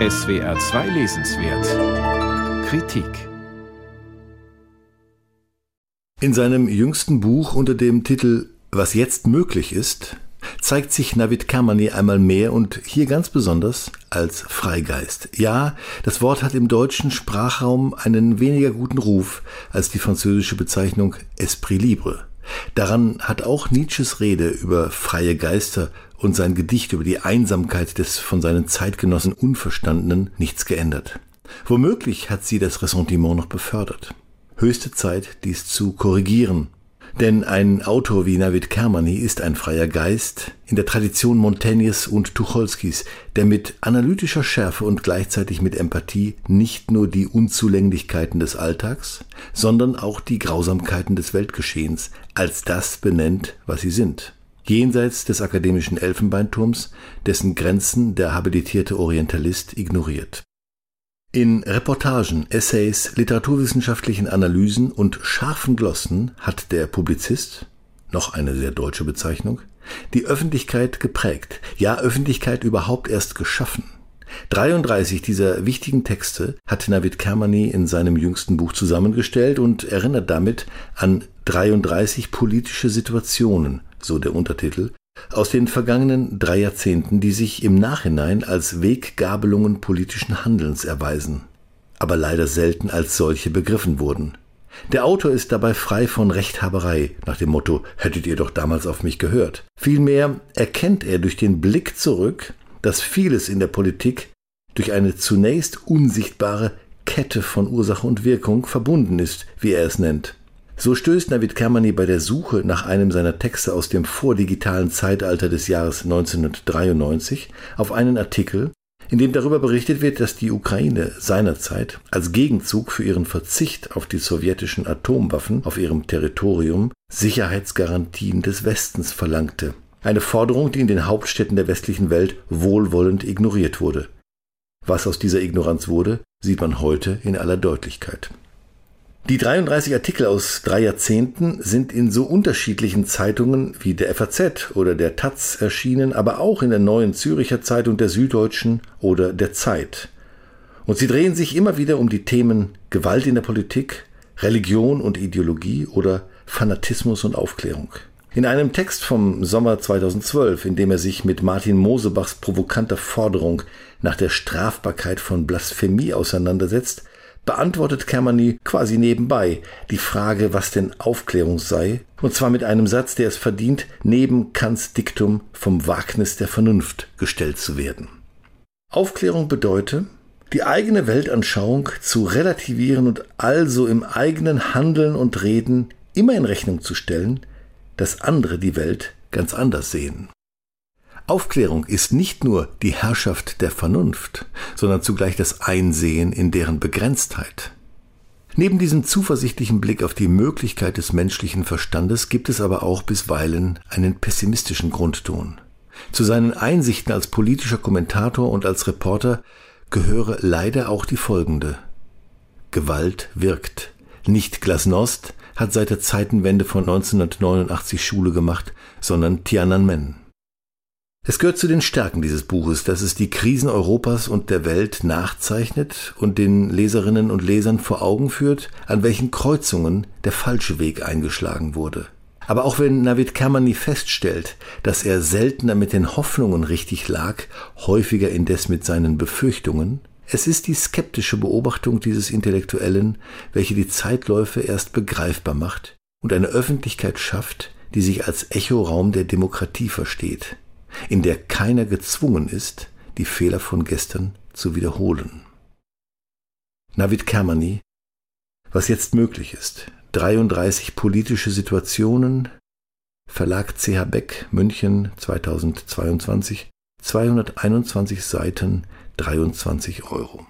SWR 2 Lesenswert Kritik In seinem jüngsten Buch unter dem Titel Was jetzt möglich ist, zeigt sich Navid Kermani einmal mehr und hier ganz besonders als Freigeist. Ja, das Wort hat im deutschen Sprachraum einen weniger guten Ruf als die französische Bezeichnung Esprit libre. Daran hat auch Nietzsches Rede über freie Geister und sein Gedicht über die Einsamkeit des von seinen Zeitgenossen Unverstandenen nichts geändert. Womöglich hat sie das Ressentiment noch befördert. Höchste Zeit, dies zu korrigieren. Denn ein Autor wie Navid Kermani ist ein freier Geist in der Tradition Montaignes und Tucholskis, der mit analytischer Schärfe und gleichzeitig mit Empathie nicht nur die Unzulänglichkeiten des Alltags, sondern auch die Grausamkeiten des Weltgeschehens als das benennt, was sie sind jenseits des akademischen Elfenbeinturms, dessen Grenzen der habilitierte Orientalist ignoriert. In Reportagen, Essays, literaturwissenschaftlichen Analysen und scharfen Glossen hat der Publizist, noch eine sehr deutsche Bezeichnung, die Öffentlichkeit geprägt, ja Öffentlichkeit überhaupt erst geschaffen. 33 dieser wichtigen Texte hat Navid Kermani in seinem jüngsten Buch zusammengestellt und erinnert damit an 33 politische Situationen, so der Untertitel, aus den vergangenen drei Jahrzehnten, die sich im Nachhinein als Weggabelungen politischen Handelns erweisen, aber leider selten als solche begriffen wurden. Der Autor ist dabei frei von Rechthaberei, nach dem Motto hättet ihr doch damals auf mich gehört. Vielmehr erkennt er durch den Blick zurück, dass vieles in der Politik durch eine zunächst unsichtbare Kette von Ursache und Wirkung verbunden ist, wie er es nennt. So stößt Navid Kermani bei der Suche nach einem seiner Texte aus dem vordigitalen Zeitalter des Jahres 1993 auf einen Artikel, in dem darüber berichtet wird, dass die Ukraine seinerzeit als Gegenzug für ihren Verzicht auf die sowjetischen Atomwaffen auf ihrem Territorium Sicherheitsgarantien des Westens verlangte. Eine Forderung, die in den Hauptstädten der westlichen Welt wohlwollend ignoriert wurde. Was aus dieser Ignoranz wurde, sieht man heute in aller Deutlichkeit. Die 33 Artikel aus drei Jahrzehnten sind in so unterschiedlichen Zeitungen wie der FAZ oder der Taz erschienen, aber auch in der Neuen Züricher Zeitung, der Süddeutschen oder der Zeit. Und sie drehen sich immer wieder um die Themen Gewalt in der Politik, Religion und Ideologie oder Fanatismus und Aufklärung. In einem Text vom Sommer 2012, in dem er sich mit Martin Mosebachs provokanter Forderung nach der Strafbarkeit von Blasphemie auseinandersetzt, beantwortet Kermani quasi nebenbei die Frage, was denn Aufklärung sei, und zwar mit einem Satz, der es verdient, neben Kants Diktum vom Wagnis der Vernunft gestellt zu werden. Aufklärung bedeutet, die eigene Weltanschauung zu relativieren und also im eigenen Handeln und Reden immer in Rechnung zu stellen, dass andere die Welt ganz anders sehen. Aufklärung ist nicht nur die Herrschaft der Vernunft, sondern zugleich das Einsehen in deren Begrenztheit. Neben diesem zuversichtlichen Blick auf die Möglichkeit des menschlichen Verstandes gibt es aber auch bisweilen einen pessimistischen Grundton. Zu seinen Einsichten als politischer Kommentator und als Reporter gehöre leider auch die folgende. Gewalt wirkt. Nicht Glasnost hat seit der Zeitenwende von 1989 Schule gemacht, sondern Tiananmen. Es gehört zu den Stärken dieses Buches, dass es die Krisen Europas und der Welt nachzeichnet und den Leserinnen und Lesern vor Augen führt, an welchen Kreuzungen der falsche Weg eingeschlagen wurde. Aber auch wenn Navid Kermani feststellt, dass er seltener mit den Hoffnungen richtig lag, häufiger indes mit seinen Befürchtungen, es ist die skeptische Beobachtung dieses Intellektuellen, welche die Zeitläufe erst begreifbar macht und eine Öffentlichkeit schafft, die sich als Echoraum der Demokratie versteht in der keiner gezwungen ist, die Fehler von gestern zu wiederholen. Navid Kermani, was jetzt möglich ist, 33 politische Situationen, Verlag CH Beck, München 2022, 221 Seiten, 23 Euro.